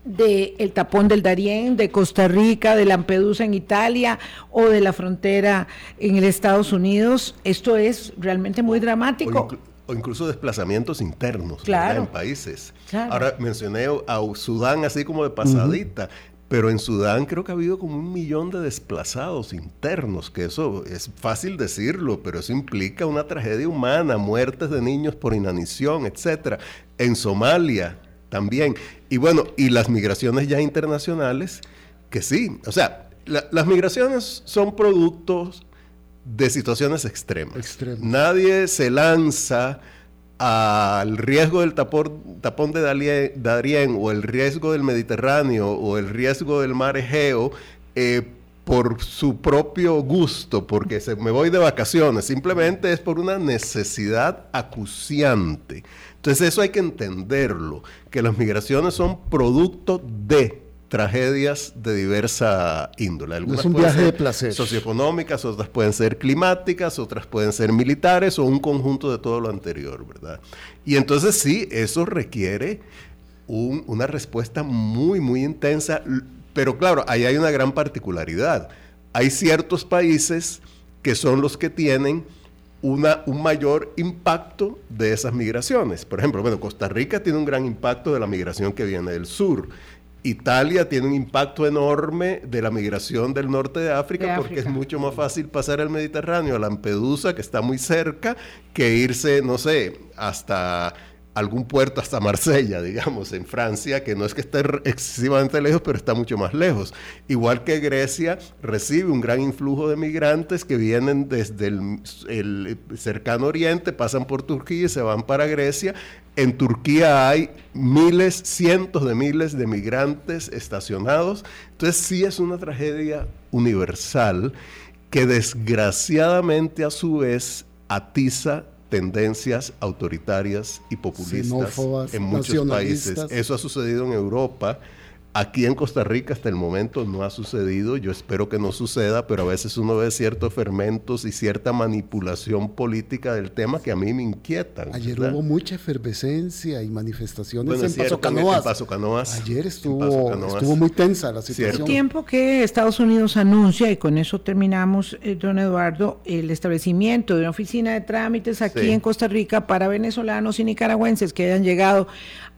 del tapón del Darién, de Costa Rica, de Lampedusa en Italia o de la frontera en el Estados Unidos, esto es realmente muy dramático. O, incluso desplazamientos internos en países. Ahora mencioné a Sudán así como de pasadita. Pero en Sudán creo que ha habido como un millón de desplazados internos, que eso es fácil decirlo, pero eso implica una tragedia humana, muertes de niños por inanición, etc. En Somalia también. Y bueno, y las migraciones ya internacionales, que sí, o sea, las migraciones son productos de situaciones extremas. Nadie se lanza al riesgo del tapón de Darién o el riesgo del Mediterráneo o el riesgo del mar Egeo eh, por su propio gusto, porque se, me voy de vacaciones, simplemente es por una necesidad acuciante. Entonces eso hay que entenderlo, que las migraciones son producto de tragedias de diversa índole. Algunas es un viaje de placer. Socioeconómicas, otras pueden ser climáticas, otras pueden ser militares o un conjunto de todo lo anterior, ¿verdad? Y entonces sí, eso requiere una respuesta muy, muy intensa, pero claro, ahí hay una gran particularidad. Hay ciertos países que son los que tienen una, un mayor impacto de esas migraciones. Por ejemplo, bueno, Costa Rica tiene un gran impacto de la migración que viene del sur. Italia tiene un impacto enorme de la migración del norte de África, porque es mucho más fácil pasar el Mediterráneo a Lampedusa, que está muy cerca, que irse, no sé, hasta algún puerto hasta Marsella, digamos, en Francia, que no es que esté excesivamente lejos, pero está mucho más lejos. Igual que Grecia recibe un gran influjo de migrantes que vienen desde el, cercano oriente, pasan por Turquía y se van para Grecia. En Turquía hay miles, cientos de miles de migrantes estacionados. Entonces sí es una tragedia universal que desgraciadamente a su vez atiza tendencias autoritarias y populistas en muchos países. Eso ha sucedido en Europa Aquí en Costa Rica hasta el momento no ha sucedido, yo espero que no suceda, pero a veces uno ve ciertos fermentos y cierta manipulación política del tema que a mí me inquietan. Ayer hubo mucha efervescencia y manifestaciones en, Paso Canoas. Paso Canoas. Ayer estuvo, estuvo muy tensa la situación. El tiempo que Estados Unidos anuncia, y con eso terminamos, eh, don Eduardo, el establecimiento de una oficina de trámites aquí en Costa Rica para venezolanos y nicaragüenses que hayan llegado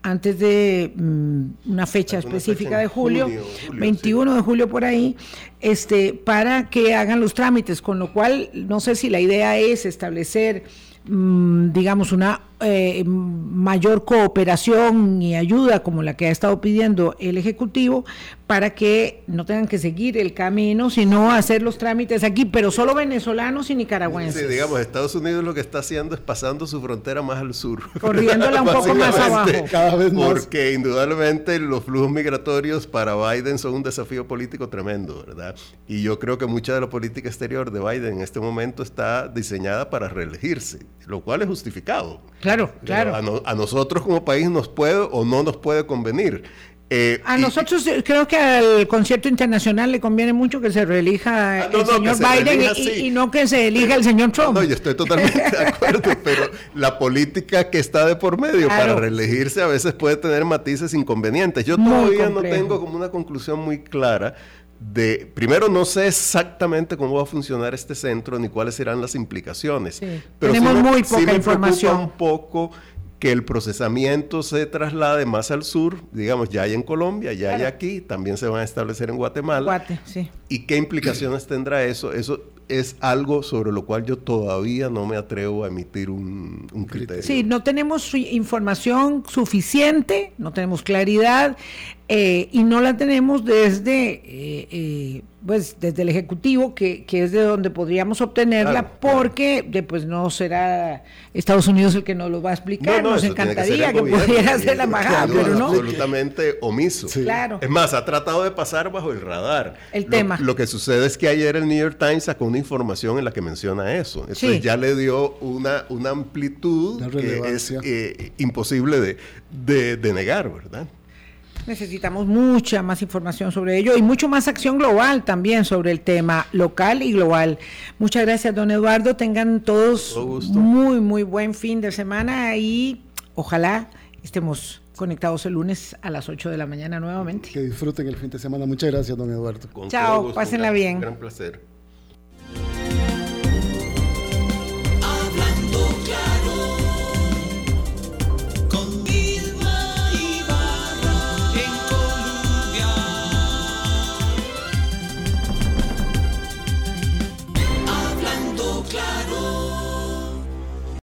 antes de mm, una fecha específica de julio, 21 de julio por ahí, este, para que hagan los trámites, con lo cual no sé si la idea es establecer Mm, digamos, una eh, mayor cooperación y ayuda como la que ha estado pidiendo el Ejecutivo para que no tengan que seguir el camino, sino hacer los trámites aquí, pero solo venezolanos y nicaragüenses. Sí, digamos, Estados Unidos lo que está haciendo es pasando su frontera más al sur. Corriéndola un poco más abajo. Cada vez más. Porque indudablemente los flujos migratorios para Biden son un desafío político tremendo, ¿verdad? Y yo creo que mucha de la política exterior de Biden en este momento está diseñada para reelegirse lo cual es justificado. Claro, claro. A, nosotros como país nos puede o no nos puede convenir. Eh, a nosotros creo que al concierto internacional le conviene mucho que se reelija ah, el señor Biden y, no que se elija el señor Trump. No, yo estoy totalmente de acuerdo, pero la política que está de por medio para reelegirse a veces puede tener matices inconvenientes. Yo todavía no tengo como una conclusión muy clara de, primero no sé exactamente cómo va a funcionar este centro ni cuáles serán las implicaciones. Pero Tenemos muy poca información. un poco que el procesamiento se traslade más al sur, digamos, ya hay en Colombia, ya hay aquí, también se van a establecer en Guatemala. ¿Y qué implicaciones tendrá eso? Eso es algo sobre lo cual yo todavía no me atrevo a emitir un, un criterio. Sí, no tenemos información suficiente, no tenemos claridad. Eh, y no la tenemos desde, eh, eh, pues, desde el Ejecutivo, que, es de donde podríamos obtenerla, porque pues, no será Estados Unidos el que nos lo va a explicar. nos encantaría que, pudiera ser la embajada, pero no. Absolutamente omiso. Claro. Es más, ha tratado de pasar bajo el radar. El tema. Lo que sucede es que ayer el New York Times sacó una información en la que menciona eso. Entonces ya le dio una, una amplitud que es imposible de, de, de negar, ¿verdad? Necesitamos mucha más información sobre ello y mucho más acción global también sobre el tema local y global. Muchas gracias, don Eduardo. Tengan todos muy, muy buen fin de semana y ojalá estemos conectados el lunes a las 8 de la mañana nuevamente. Que disfruten el fin de semana. Muchas gracias, don Eduardo. Chao, pásenla bien. Gran placer.